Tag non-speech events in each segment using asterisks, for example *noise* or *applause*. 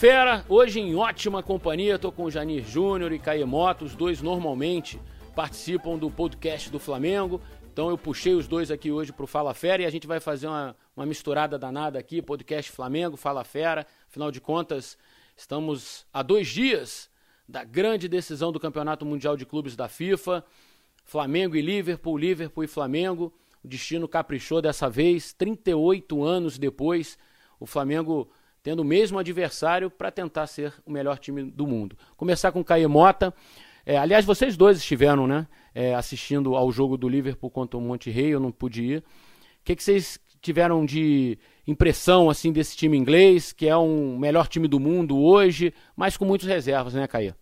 Fera, hoje em ótima companhia, tô com o Janir Júnior e Caemoto, os dois normalmente participam do podcast do Flamengo, então eu puxei os dois aqui hoje pro Fala Fera e a gente vai fazer uma, uma misturada danada aqui, podcast Flamengo, Fala Fera, afinal de contas, estamos a dois dias da grande decisão do Campeonato Mundial de Clubes da FIFA, Flamengo e Liverpool, Liverpool e Flamengo, o destino caprichou dessa vez, 38 anos depois, o Flamengo tendo o mesmo adversário para tentar ser o melhor time do mundo. Começar com o Caemota. É, aliás, vocês dois estiveram né, é, assistindo ao jogo do Liverpool contra o Monte Rei, eu não pude ir. O que, que vocês tiveram de impressão assim desse time inglês, que é um melhor time do mundo hoje, mas com muitas reservas, né, Caia?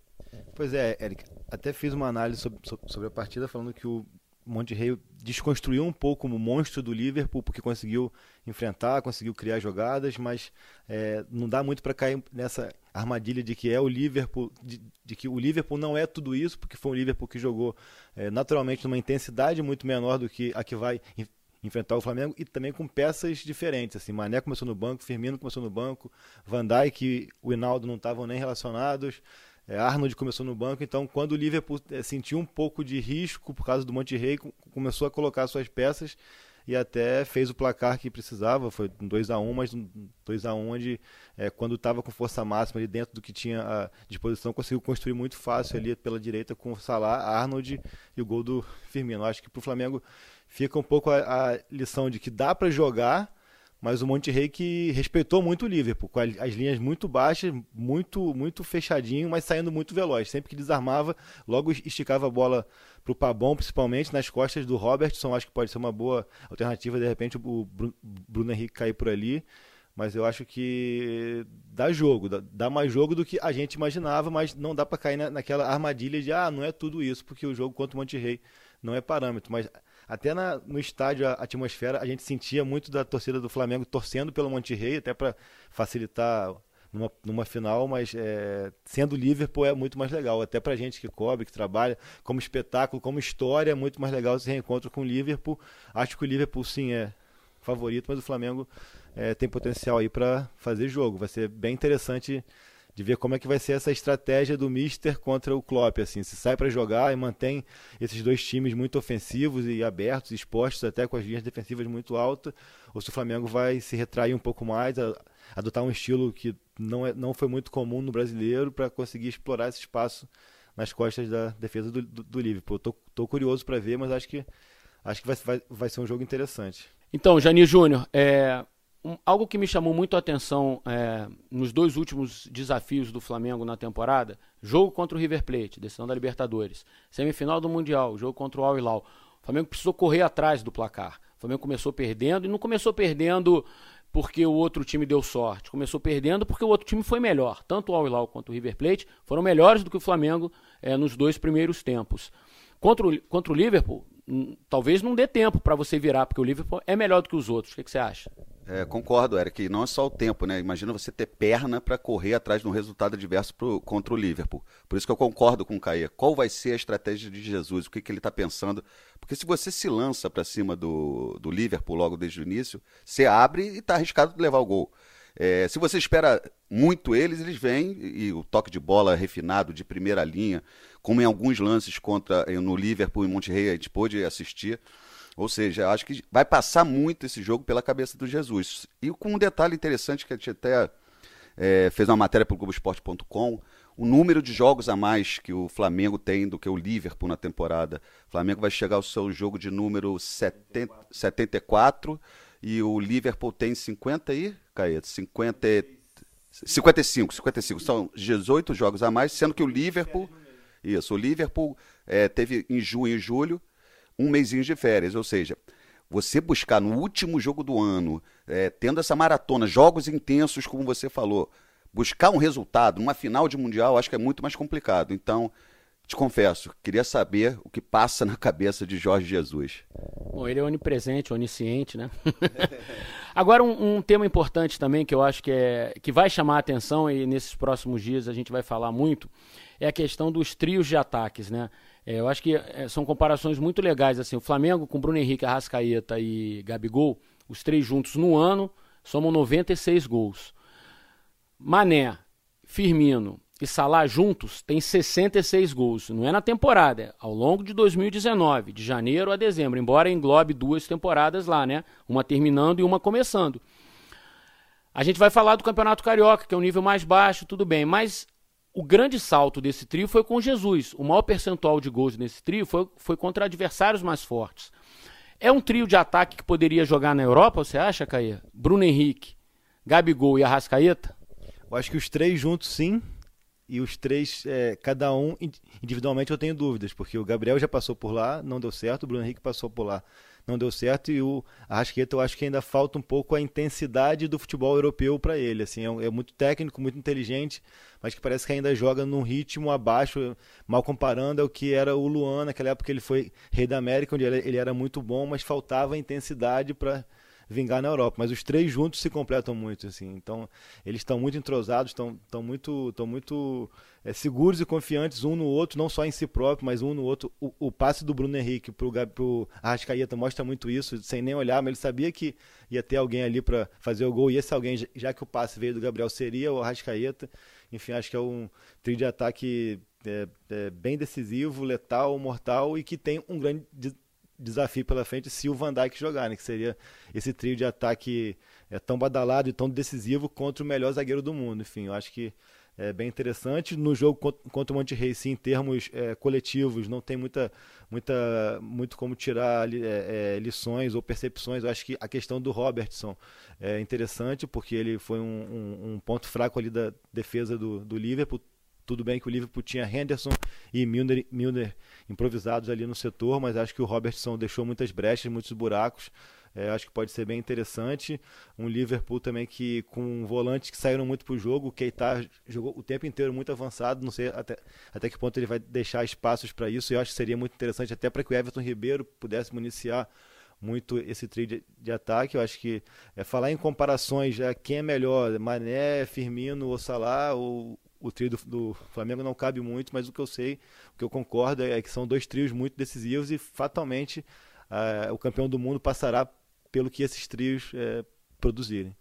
Pois é, Eric. Até fiz uma análise sobre, sobre a partida falando que o Monte Rei desconstruiu um pouco o monstro do Liverpool, porque conseguiu enfrentar, conseguiu criar jogadas, mas é, não dá muito para cair nessa armadilha de que é o Liverpool, de, de, que o Liverpool não é tudo isso, porque foi um Liverpool que jogou é, naturalmente numa intensidade muito menor do que a que vai enfrentar o Flamengo e também com peças diferentes. Assim, Mané começou no banco, Firmino começou no banco, Van Dijk e o Hinaldo não estavam nem relacionados. É, Arnold começou no banco, então quando o Liverpool é, sentiu um pouco de risco por causa do Monte Rei, começou a colocar suas peças e até fez o placar que precisava, foi um 2 a 1 mas um 2 a 1 onde é, quando estava com força máxima ali dentro do que tinha à disposição, conseguiu construir muito fácil ali pela direita com o Salah, Arnold e o gol do Firmino. Acho que para o Flamengo fica um pouco a, a lição de que dá para jogar, mas o Monte Rei que respeitou muito o Liverpool, com as linhas muito baixas, muito muito fechadinho, mas saindo muito veloz. Sempre que desarmava, logo esticava a bola para o Pabon, principalmente nas costas do Robertson. Acho que pode ser uma boa alternativa, de repente, o Bruno Henrique cair por ali. Mas eu acho que dá jogo, dá, mais jogo do que a gente imaginava, mas não dá para cair naquela armadilha de, ah, não é tudo isso, porque o jogo contra o Monte Rei não é parâmetro. Mas até na, no estádio, a atmosfera, a gente sentia muito da torcida do Flamengo torcendo pelo Monte Rei, até para facilitar numa, numa final, mas é, sendo Liverpool é muito mais legal. Até para gente que cobre, que trabalha, como espetáculo, como história, é muito mais legal esse reencontro com o Liverpool. Acho que o Liverpool sim é favorito, mas o Flamengo é, tem potencial aí para fazer jogo. Vai ser bem interessante de ver como é que vai ser essa estratégia do Mister contra o Klopp, assim, se sai para jogar e mantém esses dois times muito ofensivos e abertos, expostos até com as linhas defensivas muito altas, ou se o Flamengo vai se retrair um pouco mais, adotar um estilo que não, é, não foi muito comum no brasileiro para conseguir explorar esse espaço nas costas da defesa do, do, do Liverpool. Tô, tô curioso para ver, mas acho que acho que vai, vai, vai ser um jogo interessante. Então, Jani Júnior, é, um, algo que me chamou muito a atenção é, nos dois últimos desafios do Flamengo na temporada, jogo contra o River Plate, decisão da Libertadores, semifinal do Mundial, jogo contra o Al Hilal. O Flamengo precisou correr atrás do placar. O Flamengo começou perdendo e não começou perdendo porque o outro time deu sorte. Começou perdendo porque o outro time foi melhor. Tanto o Al Hilal quanto o River Plate foram melhores do que o Flamengo é, nos dois primeiros tempos. Contra o, contra o Liverpool, talvez não dê tempo para você virar, porque o Liverpool é melhor do que os outros. O que, que você acha? É, concordo, Eric. Não é só o tempo, né? Imagina você ter perna para correr atrás de um resultado adverso pro, contra o Liverpool. Por isso que eu concordo com o Caê. Qual vai ser a estratégia de Jesus? O que, que ele está pensando? Porque se você se lança para cima do, do Liverpool logo desde o início, você abre e está arriscado de levar o gol. É, se você espera muito eles, eles vêm e o toque de bola refinado de primeira linha, como em alguns lances contra no Liverpool e Monterrey a gente pôde assistir. Ou seja, acho que vai passar muito esse jogo pela cabeça do Jesus. E com um detalhe interessante que a gente até é, fez uma matéria para o Globoesporte.com, o número de jogos a mais que o Flamengo tem do que o Liverpool na temporada. O Flamengo vai chegar ao seu jogo de número 70, 74 e o Liverpool tem 50 e, Caeta, 50 55, 55. São 18 jogos a mais, sendo que o Liverpool, isso, o Liverpool é, teve em junho e julho um mêsinho de férias. Ou seja, você buscar no último jogo do ano, é, tendo essa maratona, jogos intensos, como você falou, buscar um resultado numa final de Mundial, acho que é muito mais complicado. Então, te confesso, queria saber o que passa *laughs* na cabeça de Jorge Jesus. Bom, ele é onipresente, onisciente, né? *laughs* Agora, um, um, tema importante também que eu acho que, é, que vai chamar a atenção e nesses próximos dias a gente vai falar muito é a questão dos trios de ataques, né? É, eu acho que é, são comparações muito legais. assim O Flamengo com Bruno Henrique, Arrascaeta e Gabigol, os três juntos no ano, somam 96 gols. Mané Firmino e Salah juntos têm 66 gols. Não é na temporada, é ao longo de 2019, de janeiro a dezembro, embora englobe duas temporadas lá, né? Uma terminando e uma começando. A gente vai falar do Campeonato Carioca, que é um nível mais baixo, tudo bem, mas o grande salto desse trio foi com Jesus. O maior percentual de gols nesse trio foi, foi contra adversários mais fortes. É um trio de ataque que poderia jogar na Europa, você acha, Caia? Bruno Henrique, Gabigol e Arrascaeta? Eu acho que os três juntos, sim. E os três, é, cada um individualmente, eu tenho dúvidas, porque o Gabriel já passou por lá, não deu certo, o Bruno Henrique passou por lá, não deu certo, e o Arrascaeta eu acho que ainda falta um pouco a intensidade do futebol europeu para ele. Assim, é, é, muito técnico, muito inteligente, mas que parece que ainda joga num ritmo abaixo, mal comparando ao que era o Luan, naquela época ele foi rei da América, onde ele, ele era muito bom, mas faltava intensidade para vingar na Europa. Mas os três juntos se completam muito, assim. Então, eles estão muito entrosados, estão, muito, estão muito é, seguros e confiantes um no outro, não só em si próprio, mas um no outro. O, o passe do Bruno Henrique para o Arrascaeta mostra muito isso, sem nem olhar, mas ele sabia que ia ter alguém ali para fazer o gol, e esse alguém, já que o passe veio do Gabriel, seria o Arrascaeta. Enfim, acho que é um trio de ataque é, é, bem decisivo, letal, mortal e que tem um grande desafio pela frente se o Van Dijk jogar, né? Que seria esse trio de ataque é, tão badalado e tão decisivo contra o melhor zagueiro do mundo. Enfim, eu acho que é bem interessante. No jogo contra o Monte Rey, sim, em termos é, coletivos, não tem muita, muita, muito como tirar é, é, lições ou percepções. Eu acho que a questão do Robertson é interessante, porque ele foi um, um, um ponto fraco ali da defesa do, do Liverpool tudo bem que o Liverpool tinha Henderson e Milner, Milner improvisados ali no setor, mas acho que o Robertson deixou muitas brechas, muitos buracos. É, acho que pode ser bem interessante. Um Liverpool também que com volantes que saíram muito para o jogo. O Keita jogou o tempo inteiro muito avançado. Não sei até, até que ponto ele vai deixar espaços para isso. Eu acho que seria muito interessante até para que o Everton Ribeiro pudesse municiar muito esse trio de, de, ataque. Eu acho que é falar em comparações, é, quem é melhor, Mané, Firmino ou Salah, ou o trio do, do, Flamengo não cabe muito, mas o que eu sei, o que eu concordo é que são dois trios muito decisivos e fatalmente uh, o campeão do mundo passará pelo que esses trios uh, produzirem.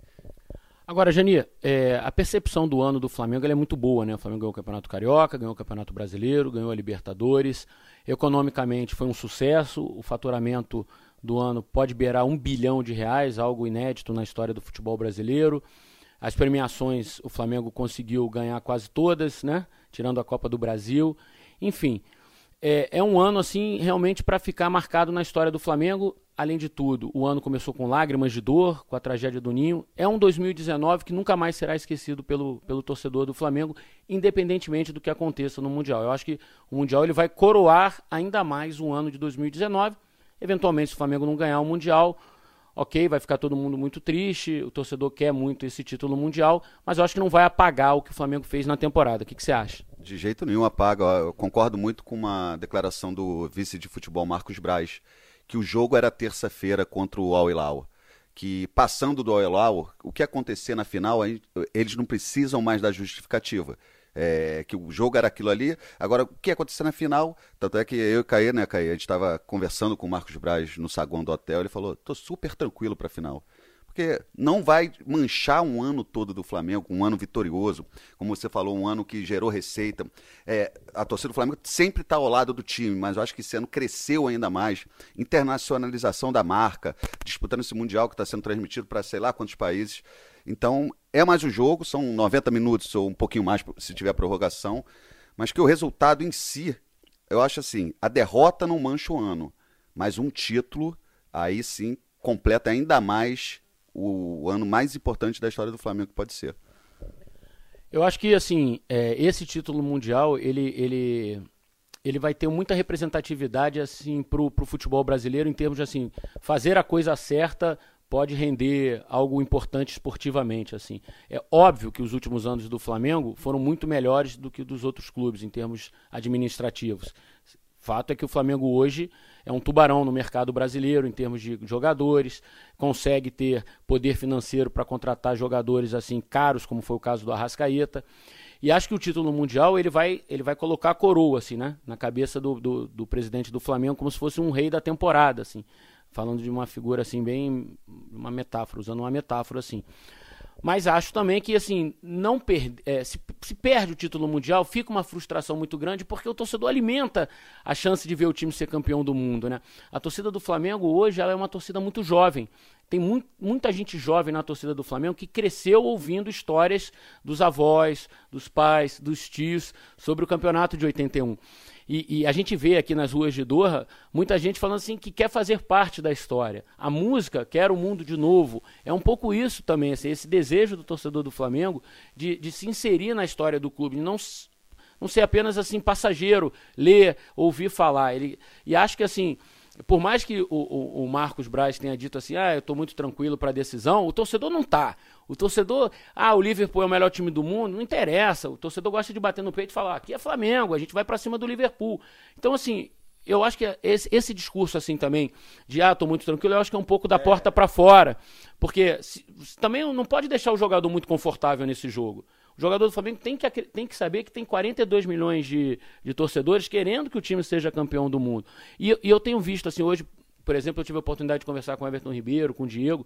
Agora, Jani, é, a percepção do ano do Flamengo é muito boa, né? O Flamengo ganhou o Campeonato Carioca, ganhou o Campeonato Brasileiro, ganhou a Libertadores. Economicamente foi um sucesso. O faturamento do ano pode beirar um bilhão de reais, algo inédito na história do futebol brasileiro. As premiações o Flamengo conseguiu ganhar quase todas, né? Tirando a Copa do Brasil. Enfim, é, é um ano assim realmente para ficar marcado na história do Flamengo. Além de tudo, o ano começou com lágrimas de dor, com a tragédia do Ninho. É um 2019 que nunca mais será esquecido pelo, pelo torcedor do Flamengo, independentemente do que aconteça no Mundial. Eu acho que o Mundial ele vai coroar ainda mais o ano de 2019. Eventualmente, se o Flamengo não ganhar o Mundial, ok, vai ficar todo mundo muito triste, o torcedor quer muito esse título mundial, mas eu acho que não vai apagar o que o Flamengo fez na temporada. O que, que você acha? De jeito nenhum apaga. Eu concordo muito com uma declaração do vice de futebol Marcos Braz, que o jogo era terça-feira contra o Al Hilal. Que passando do Al Hilal, o que acontecer na final, eles não precisam mais da justificativa é, que o jogo era aquilo ali. Agora, o que ia acontecer na final? Tanto é que eu e né, Caê, a gente estava conversando com o Marcos Braz no saguão do hotel, ele falou, tô super tranquilo para a final. Porque não vai manchar um ano todo do Flamengo, um ano vitorioso, como você falou, um ano que gerou receita. É, a torcida do Flamengo sempre está ao lado do time, mas eu acho que esse ano cresceu ainda mais. Internacionalização da marca, disputando esse Mundial que está sendo transmitido para sei lá quantos países. Então, é mais um jogo, são 90 minutos ou um pouquinho mais se tiver prorrogação, mas que o resultado em si, eu acho assim, a derrota não mancha o ano, mas um título, aí sim, completa ainda mais o ano mais importante da história do Flamengo que pode ser. Eu acho que assim, é, esse título mundial, ele, ele, ele vai ter muita representatividade assim para o futebol brasileiro em termos de assim fazer a coisa certa pode render algo importante esportivamente assim. É óbvio que os últimos anos do Flamengo foram muito melhores do que dos outros clubes em termos administrativos. Fato é que o Flamengo hoje é um tubarão no mercado brasileiro em termos de jogadores, consegue ter poder financeiro para contratar jogadores assim caros, como foi o caso do Arrascaeta. E acho que o título mundial ele vai, ele vai colocar a coroa assim, né, na cabeça do, do, do presidente do Flamengo como se fosse um rei da temporada, assim falando de uma figura assim bem uma metáfora, usando uma metáfora assim. Mas acho também que, assim, não é, se, se, perde o título mundial, fica uma frustração muito grande, porque o torcedor alimenta a chance de ver o time ser campeão do mundo, né? A torcida do Flamengo hoje ela é uma torcida muito jovem. Tem mu muita gente jovem na torcida do Flamengo que cresceu ouvindo histórias dos avós, dos pais, dos tios sobre o campeonato de 81. E, e, a gente vê aqui nas ruas de Doha muita gente falando assim que quer fazer parte da história. A música quer o mundo de novo. É um pouco isso também, assim, esse desejo do torcedor do Flamengo de, de se inserir na história do clube, não não ser apenas assim passageiro, ler, ouvir falar. Ele, e acho que assim por mais que o, o, o, Marcos Braz tenha dito assim, ah, eu estou muito tranquilo para a decisão, o torcedor não tá. O torcedor, ah, o Liverpool é o melhor time do mundo, não interessa. O torcedor gosta de bater no peito e falar, aqui é Flamengo, a gente vai para cima do Liverpool. Então, assim, eu acho que esse, esse discurso assim também, de ah, estou muito tranquilo, eu acho que é um pouco da é. porta para fora. Porque se, também não pode deixar o jogador muito confortável nesse jogo. O jogador do Flamengo tem que, tem que saber que tem 42 milhões de, de torcedores querendo que o time seja campeão do mundo. E, e eu tenho visto, assim, hoje, por exemplo, eu tive a oportunidade de conversar com o Everton Ribeiro, com o Diego.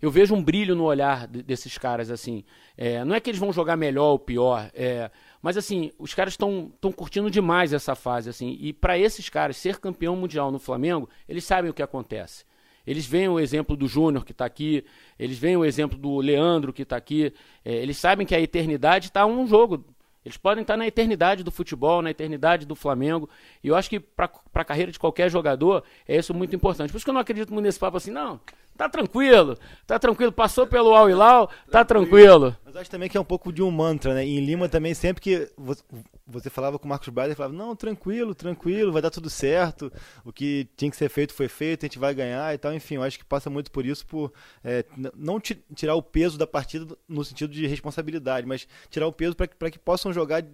Eu vejo um brilho no olhar desses caras, assim. É, não é que eles vão jogar melhor ou pior, é, mas assim, os caras estão curtindo demais essa fase, assim. E para esses caras, ser campeão mundial no Flamengo, eles sabem o que acontece. Eles veem o exemplo do Júnior que está aqui, eles veem o exemplo do Leandro que está aqui, é, eles sabem que a eternidade está um jogo. Eles podem estar tá na eternidade do futebol, na eternidade do Flamengo. E eu acho que para a carreira de qualquer jogador é isso muito importante. Por isso que eu não acredito muito nesse papo assim, não, Tá tranquilo, tá tranquilo, passou pelo Al Hilal, tá tranquilo. Mas acho também que é um pouco de um mantra, né? E em Lima também, sempre que você falava com o Marcos Braz, ele falava, não, tranquilo, tranquilo, vai dar tudo certo, o que tinha que ser feito foi feito, a gente vai ganhar e tal. Enfim, eu acho que passa muito por isso, por é, não tirar o peso da partida no sentido de responsabilidade, mas tirar o peso para que possam jogar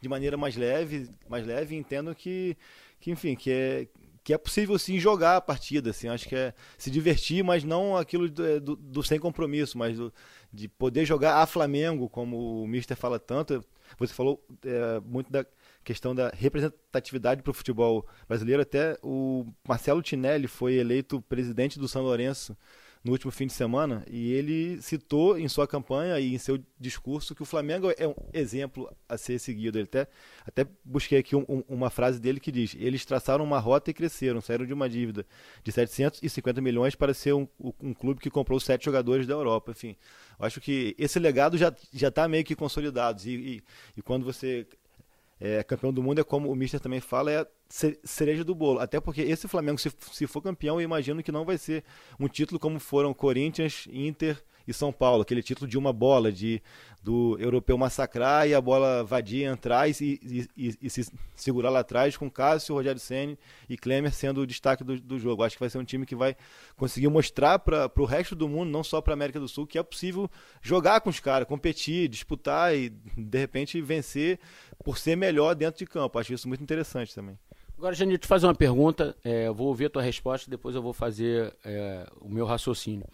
de maneira mais leve, mais leve e entendam que, que enfim, que é que é possível sim jogar a partida, assim, acho que é se divertir, mas não aquilo do, é, do, do sem compromisso, mas do, de poder jogar a Flamengo, como o Mister fala tanto. Você falou é, muito da questão da representatividade para o futebol brasileiro. Até o Marcelo Tinelli foi eleito presidente do São Lourenço no último fim de semana e ele citou em sua campanha e em seu discurso que o Flamengo é um exemplo a ser seguido. Ele até, até busquei aqui um, um, uma frase dele que diz: Eles traçaram uma rota e cresceram, saíram de uma dívida de 750 milhões para ser um, um clube que comprou sete jogadores da Europa. Enfim, acho que esse legado já está meio que consolidado. E, e, e quando você é, campeão do mundo é como o Mister também fala, é a cereja do bolo. Até porque esse Flamengo, se, se for campeão, eu imagino que não vai ser um título como foram Corinthians, Inter e São Paulo, aquele título de uma bola, de do europeu massacrar e a bola vadia entrar e, e, e, e se segurar lá atrás com Cássio, Rogério Senni e Klemer sendo o destaque do, do jogo. Acho que vai ser um time que vai conseguir mostrar para o resto do mundo, não só para a América do Sul, que é possível jogar com os caras, competir, disputar e de repente vencer por ser melhor dentro de campo. Acho isso muito interessante também. Agora, Janine, te fazer uma pergunta. É, eu vou ouvir a tua resposta e depois eu vou fazer é, o meu raciocínio.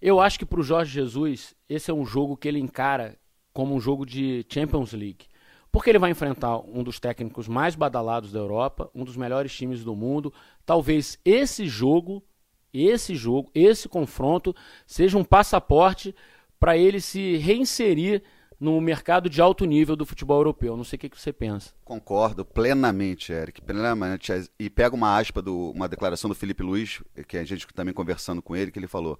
Eu acho que para o Jorge Jesus, esse é um jogo que ele encara como um jogo de Champions League. Porque ele vai enfrentar um dos técnicos mais badalados da Europa, um dos melhores times do mundo. Talvez esse jogo, esse jogo, esse confronto seja um passaporte para ele se reinserir no mercado de alto nível do futebol europeu. Não sei o que, você pensa. Concordo plenamente, Eric, plenamente. E pega uma aspa, do, uma declaração do Felipe Luiz, que a gente também conversando com ele, que ele falou: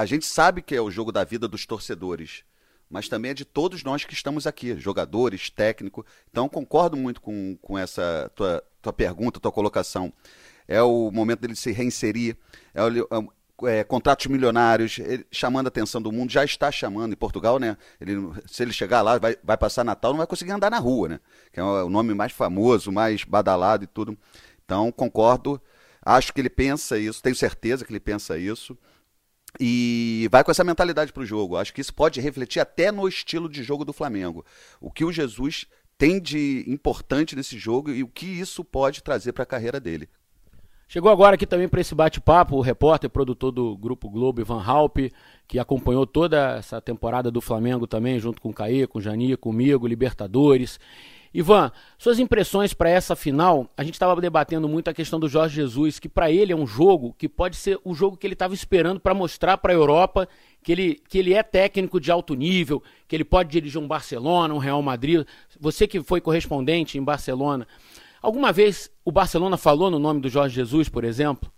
a gente sabe que é o jogo da vida dos torcedores, mas também é de todos nós que estamos aqui, jogadores, técnico. Então concordo muito com, com essa tua, tua pergunta, tua colocação. É o momento dele se reinserir, é, o, é é, contratos milionários, ele, chamando a atenção do mundo, já está chamando em Portugal, né? Ele, se ele chegar lá, vai, vai passar Natal, não vai conseguir andar na rua, né? Que é o, o nome mais famoso, mais badalado e tudo. Então, concordo. Acho que ele pensa isso, tenho certeza que ele pensa isso. E vai com essa mentalidade para o jogo. Acho que isso pode refletir até no estilo de jogo do Flamengo. O que o Jesus tem de importante nesse jogo e o que isso pode trazer para a carreira dele. Chegou agora aqui também para esse bate-papo o repórter, produtor do Grupo Globo, Ivan Halpe, que acompanhou toda essa temporada do Flamengo também, junto com o Caê, com o Jani, comigo, Libertadores. Ivan, suas impressões para essa final? A gente estava debatendo muito a questão do Jorge Jesus, que para ele é um jogo que pode ser o jogo que ele estava esperando para mostrar para a Europa que ele, que ele é técnico de alto nível, que ele pode dirigir um Barcelona, um Real Madrid. Você que foi correspondente em Barcelona, alguma vez o Barcelona falou no nome do Jorge Jesus, por exemplo?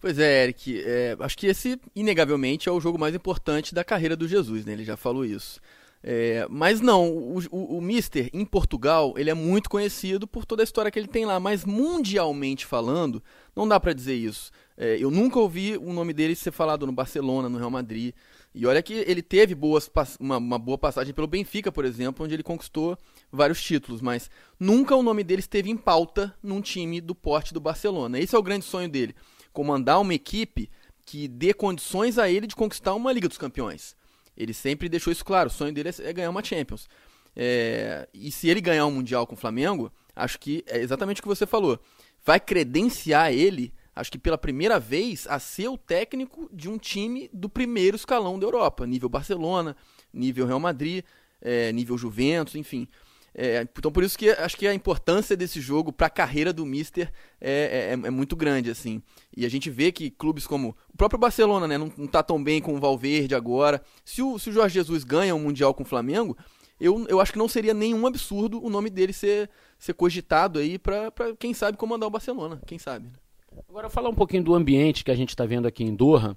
Pois é, Eric. É, acho que esse, inegavelmente, é o jogo mais importante da carreira do Jesus, né? Ele já falou isso. É, mas não, o, o, o, Mister em Portugal ele é muito conhecido por toda a história que ele tem lá, mas mundialmente falando, não dá para dizer isso. É, eu nunca ouvi o nome dele ser falado no Barcelona, no Real Madrid. E olha que ele teve boas, uma, uma boa passagem pelo Benfica, por exemplo, onde ele conquistou vários títulos, mas nunca o nome dele esteve em pauta num time do porte do Barcelona. Esse é o grande sonho dele: comandar uma equipe que dê condições a ele de conquistar uma Liga dos Campeões. Ele sempre deixou isso claro. O sonho dele é ganhar uma Champions. É, e se ele ganhar um Mundial com o Flamengo, acho que é exatamente o que você falou. Vai credenciar ele, acho que pela primeira vez, a ser o técnico de um time do primeiro escalão da Europa. Nível Barcelona, nível Real Madrid, é, nível Juventus, enfim. É, então por isso que acho que a importância desse jogo para a carreira do Mister é, é, é, muito grande assim. E a gente vê que clubes como o próprio Barcelona, né, não, não tá tão bem com o Valverde agora. Se o, se o Jorge Jesus ganha um mundial com o Flamengo, eu, eu acho que não seria nenhum absurdo o nome dele ser, ser cogitado aí para quem sabe comandar o Barcelona, quem sabe. Né? Agora falar um pouquinho do ambiente que a gente está vendo aqui em Doha.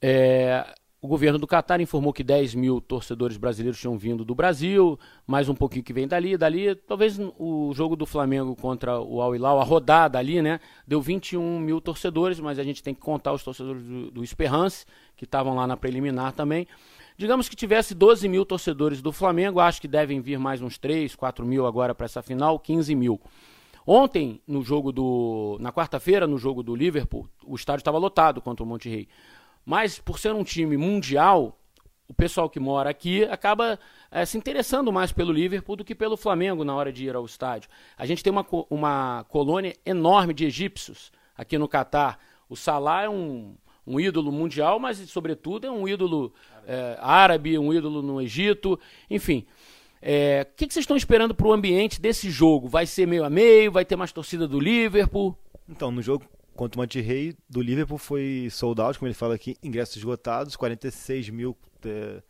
É, o governo do Catar informou que 10 mil torcedores brasileiros tinham vindo do Brasil, mais um pouquinho que vem dali, dali. Talvez o jogo do Flamengo contra o Al Hilal, a rodada ali, né? Deu 21 mil torcedores, mas a gente tem que contar os torcedores do, do Esperance, que estavam lá na preliminar também. Digamos que tivesse 12 mil torcedores do Flamengo, acho que devem vir mais uns 3, 4 mil agora para essa final, 15 mil. Ontem, no jogo do. Na quarta-feira, no jogo do Liverpool, o estádio estava lotado contra o Monte Rei. Mas por ser um time mundial, o pessoal que mora aqui acaba é, se interessando mais pelo Liverpool do que pelo Flamengo na hora de ir ao estádio. A gente tem uma, uma colônia enorme de egípcios aqui no Catar. O Salah é um, um ídolo mundial, mas, sobretudo, é um ídolo é, árabe, um ídolo no Egito, enfim. É, o que, que vocês estão esperando para o ambiente desse jogo? Vai ser meio a meio? Vai ter mais torcida do Liverpool? Então, no jogo contra o Monterrey do Liverpool foi sold out, como ele fala aqui, ingressos esgotados, 46 mil é,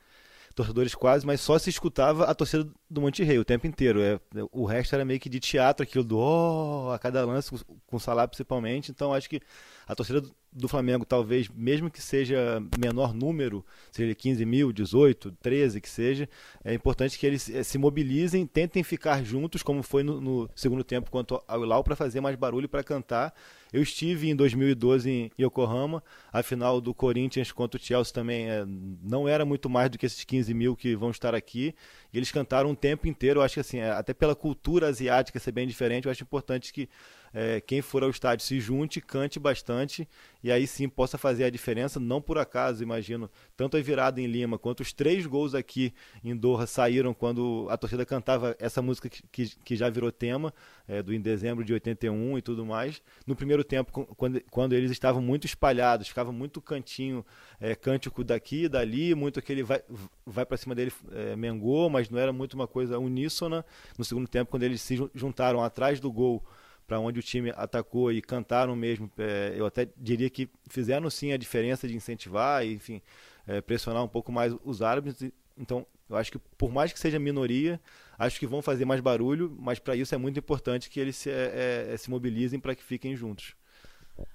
torcedores quase, mas só se escutava a torcida do Monterrey o tempo inteiro. É, o resto era meio que de teatro, aquilo do oh, a cada lance, com, com Salah principalmente. Então acho que a torcida do Flamengo, talvez, mesmo que seja menor número, seja 15 mil, 18, 13, que seja, é importante que eles eh, se mobilizem, tentem ficar juntos, como foi no, no segundo tempo quanto ao Ilau, para fazer mais barulho, para cantar. Eu estive em 2012 em Yokohama, a final do Corinthians contra o Chelsea também é, não era muito mais do que esses 15 mil que vão estar aqui. E eles cantaram um tempo inteiro, eu acho que assim, é, até pela cultura asiática ser bem diferente, eu acho importante que é, quem for ao estádio se junte, cante bastante e aí sim possa fazer a diferença. Não por acaso, imagino, tanto a virada em Lima quanto os três gols aqui em Doha saíram quando a torcida cantava essa música que, que, que já virou tema, é, do em dezembro de 81 e tudo mais. No primeiro tempo, quando, quando eles estavam muito espalhados, ficava muito cantinho, é, cântico daqui dali, muito aquele vai, vai para cima dele, é, mengou, mas não era muito uma coisa uníssona. No segundo tempo, quando eles se juntaram atrás do gol para onde o time atacou e cantaram mesmo. É, eu até diria que fizeram sim a diferença de incentivar e, enfim, é, pressionar um pouco mais os árbitros. Então, eu acho que por mais que seja minoria, acho que vão fazer mais barulho, mas para isso é muito importante que eles se, é, é se mobilizem para que fiquem juntos.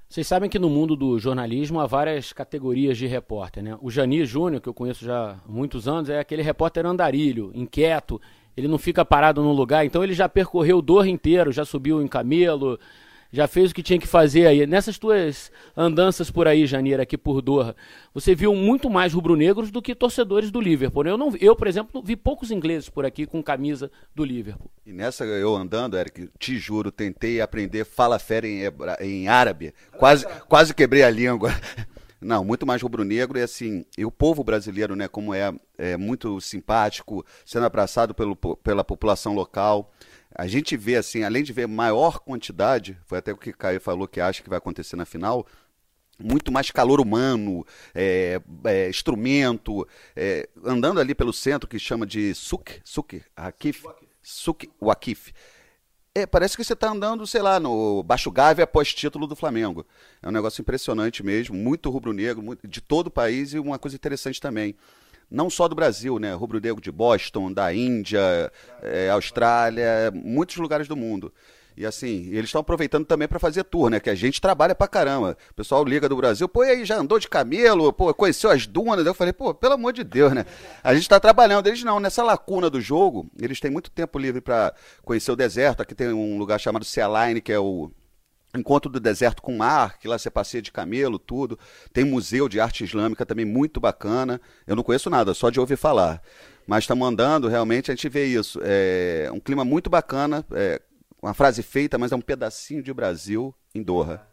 Vocês sabem que no mundo do jornalismo há várias categorias de repórter, né? O Janir Júnior, que eu conheço já há muitos anos, é aquele repórter andarilho, inquieto, ele não fica parado num lugar, então ele já percorreu o Doha inteiro, já subiu em camelo, já fez o que tinha que fazer aí. Nessas tuas andanças por aí, Janeiro, aqui por Doha, você viu muito mais rubro-negros do que torcedores do Liverpool. Eu, não, eu, por exemplo, vi poucos ingleses por aqui com camisa do Liverpool. E nessa eu andando, Eric, te juro, tentei aprender fala fera em, em árabe, quase, quase quebrei a língua. Não, muito mais rubro-negro e assim, e o povo brasileiro, né, como é, é muito simpático, sendo abraçado pelo, pela população local. A gente vê assim, além de ver maior quantidade, foi até o que o Caio falou que acha que vai acontecer na final, muito mais calor humano, é, é, instrumento, é, andando ali pelo centro que chama de Suk, Suk, Hakif, Suk Wakif. É, parece que você está andando, sei lá, no Baixo Gávea após título do Flamengo. É um negócio impressionante mesmo, muito rubro-negro, de todo o país e uma coisa interessante também. Não só do Brasil, né? Rubro-negro de Boston, da Índia, é, Austrália, muitos lugares do mundo. E assim, eles estão aproveitando também para fazer tour, né? Que a gente trabalha pra caramba. O pessoal liga do Brasil, pô, e aí já andou de camelo, pô, conheceu as dunas. Eu falei, pô, pelo amor de Deus, né? A gente está trabalhando. Eles não, nessa lacuna do jogo, eles têm muito tempo livre para conhecer o deserto. Aqui tem um lugar chamado Sea que é o Encontro do Deserto com Mar, que lá você passeia de camelo, tudo. Tem museu de arte islâmica também muito bacana. Eu não conheço nada, só de ouvir falar. Mas estamos andando, realmente a gente vê isso. É um clima muito bacana. É, uma frase feita, mas é um pedacinho de Brasil em Doha.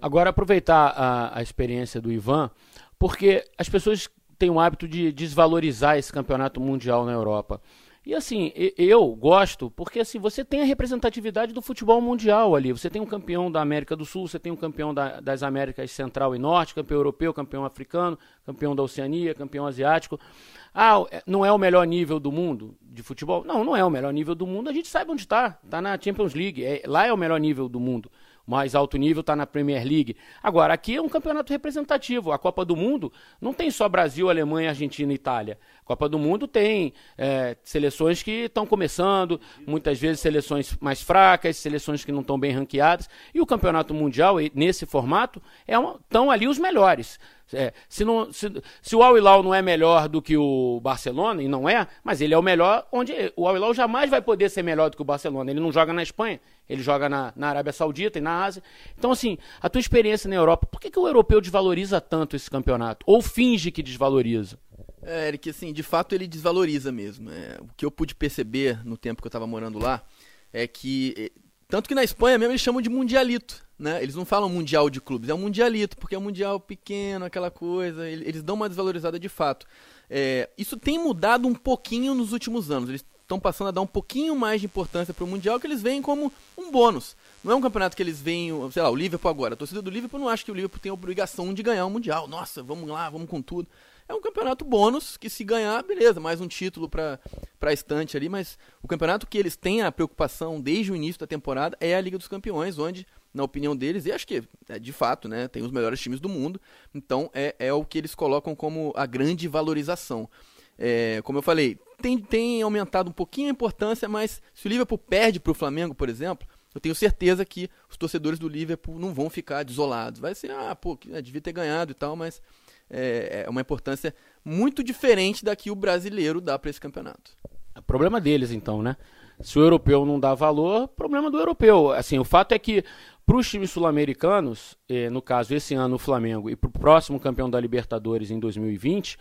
Agora, aproveitar a, a experiência do Ivan, porque as pessoas têm o hábito de desvalorizar esse campeonato mundial na Europa. E assim, eu gosto porque assim, você tem a representatividade do futebol mundial ali. Você tem um campeão da América do Sul, você tem um campeão da, das Américas Central e Norte, campeão europeu, campeão africano, campeão da Oceania, campeão asiático. Ah, é, não é o melhor nível do mundo de futebol? Não, não é o melhor nível do mundo. A gente sabe onde está. Está na Champions League. É, lá é o melhor nível do mundo mais alto nível está na Premier League. Agora, aqui é um campeonato representativo. A Copa do Mundo não tem só Brasil, Alemanha, Argentina e Itália. A Copa do Mundo tem é, seleções que estão começando, muitas vezes seleções mais fracas, seleções que não estão bem ranqueadas. E o Campeonato Mundial, nesse formato, estão é ali os melhores. É, se, não, se, se, o Al Hilal não é melhor do que o Barcelona, e não é, mas ele é o melhor, onde o Al Hilal jamais vai poder ser melhor do que o Barcelona. Ele não joga na Espanha, ele joga na, na Arábia Saudita e na Ásia. Então, assim, a tua experiência na Europa, por que, que o europeu desvaloriza tanto esse campeonato? Ou finge que desvaloriza? É, Eric, assim, de fato ele desvaloriza mesmo. É, o que eu pude perceber no tempo que eu estava morando lá é que tanto que na Espanha mesmo eles chamam de mundialito, né? Eles não falam mundial de clubes, é um mundialito, porque é um mundial pequeno, aquela coisa, eles dão uma desvalorizada de fato. É, isso tem mudado um pouquinho nos últimos anos, eles estão passando a dar um pouquinho mais de importância para o mundial, que eles veem como um bônus. Não é um campeonato que eles veem, sei lá, o Liverpool agora. A torcida do Liverpool não acha que o Liverpool tem a obrigação de ganhar o mundial. Nossa, vamos lá, vamos com tudo é um campeonato bônus que se ganhar, beleza, mais um título para a estante ali, mas o campeonato que eles têm a preocupação desde o início da temporada é a Liga dos Campeões, onde, na opinião deles, e acho que é, de fato, né, tem os melhores times do mundo, então é, é o que eles colocam como a grande valorização. É, como eu falei, tem, tem aumentado um pouquinho a importância, mas se o Liverpool perde para o Flamengo, por exemplo, eu tenho certeza que os torcedores do Liverpool não vão ficar desolados. Vai ser, ah, pô, né, devia ter ganhado e tal, mas é, é uma importância muito diferente da que o brasileiro dá para esse campeonato. É problema deles, então, né? Se o europeu não dá valor, problema do europeu. Assim, o fato é que para os times sul-americanos, eh, no caso esse ano o Flamengo, e para o próximo campeão da Libertadores em 2020,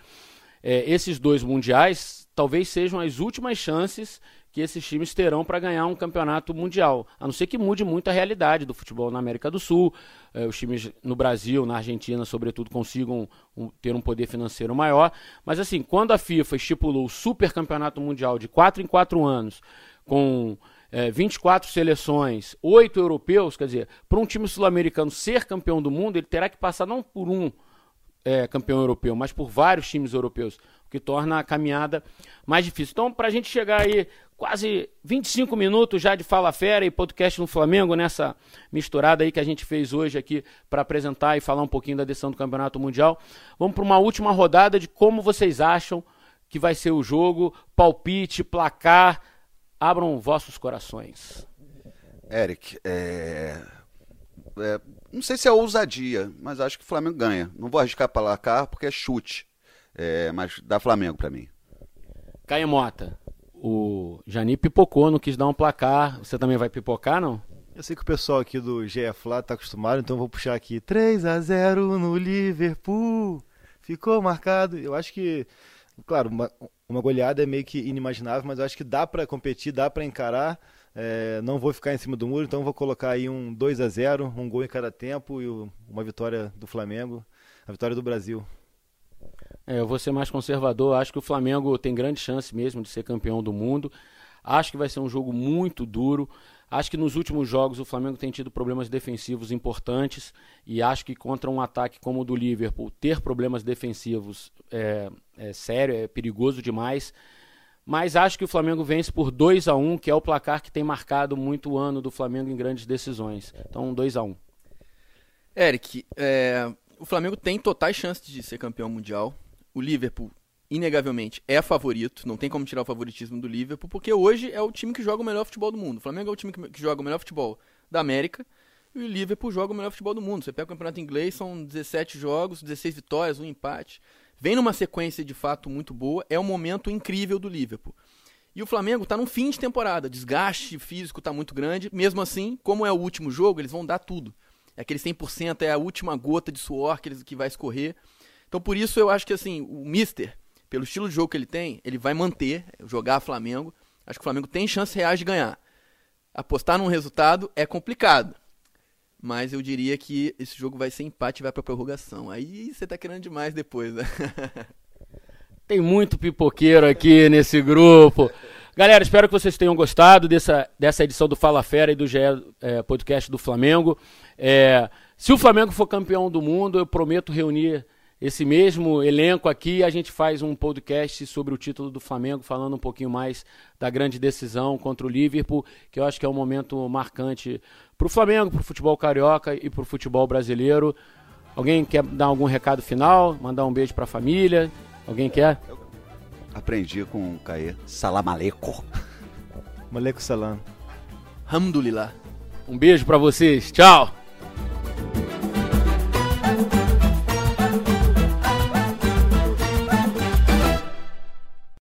eh, esses dois mundiais talvez sejam as últimas chances que esses times terão para ganhar um campeonato mundial. A não ser que mude muito a realidade do futebol na América do Sul, eh, os times no Brasil, na Argentina, sobretudo, consigam um, ter um poder financeiro maior. Mas assim, quando a FIFA estipulou o super campeonato mundial de 4 em 4 anos, com é, 24 seleções, 8 europeus, quer dizer, para um time sul-americano ser campeão do mundo, ele terá que passar não por um é, campeão europeu, mas por vários times europeus, o que torna a caminhada mais difícil. Então, para a gente chegar aí quase 25 minutos já de Fala Fera e podcast no Flamengo, nessa misturada aí que a gente fez hoje aqui para apresentar e falar um pouquinho da decisão do Campeonato Mundial. Vamos para uma última rodada de como vocês acham que vai ser o jogo, palpite, placar. Abram vossos corações. Eric, é... É... não sei se é ousadia, mas acho que o Flamengo ganha. Não vou arriscar placar porque é chute, é... mas dá Flamengo para mim. Caio Mota o Jani pipocou, não quis dar um placar. Você também vai pipocar, não? Eu sei que o pessoal aqui do GF lá tá acostumado, então vou puxar aqui 3 a 0 no Liverpool. Ficou marcado. Eu acho que, claro, uma, uma goleada é meio que inimaginável, mas eu acho que dá para competir, dá para encarar. É, não vou ficar em cima do muro, então vou colocar aí um 2 a 0 um gol em cada tempo e uma vitória do Flamengo, a vitória do Brasil. É, eu vou ser mais conservador. Acho que o Flamengo tem grande chance mesmo de ser campeão do mundo. Acho que vai ser um jogo muito duro. Acho que nos últimos jogos o Flamengo tem tido problemas defensivos importantes e acho que contra um ataque como o do Liverpool, ter problemas defensivos é, é sério, é perigoso demais. mas acho que o Flamengo vence por 2 a 1 que é o placar que tem marcado muito o ano do Flamengo em grandes decisões. Então, 2 a 1 Eric, é, o Flamengo tem totais chances de ser campeão mundial. O Liverpool, inegavelmente, é favorito. Não tem como tirar o favoritismo do Liverpool, porque hoje é o time que joga o melhor futebol do mundo. O Flamengo é o time que joga o melhor futebol da América e o Liverpool joga o melhor futebol do mundo. Você pega o campeonato inglês, são 17 jogos, 16 vitórias, um empate. Vem numa sequência de fato muito boa, é um momento incrível do Liverpool. E o Flamengo está num fim de temporada, desgaste físico está muito grande. Mesmo assim, como é o último jogo, eles vão dar tudo. É aquele 100% é a última gota de suor que, eles, que vai escorrer. Então por isso eu acho que assim, o Mister, pelo estilo de jogo que ele tem, ele vai manter, jogar Flamengo. Acho que o Flamengo tem chance reais de ganhar. Apostar num resultado é complicado. Mas eu diria que esse jogo vai ser empate e vai pra prorrogação. Aí você tá querendo demais depois, né? *laughs* Tem muito pipoqueiro aqui nesse grupo. Galera, espero que vocês tenham gostado dessa, dessa edição do Fala Fera e do GE é, Podcast do Flamengo. É, se o Flamengo for campeão do mundo, eu prometo reunir esse mesmo elenco aqui. A gente faz um podcast sobre o título do Flamengo, falando um pouquinho mais da grande decisão contra o Liverpool, que eu acho que é um momento marcante para o Flamengo, para o futebol carioca e para o futebol brasileiro. Alguém quer dar algum recado final? Mandar um beijo para a família? Alguém quer? Eu aprendi com o Caê. Salam aleikum. Maleco salam. Alhamdulillah. Um beijo para vocês. Tchau.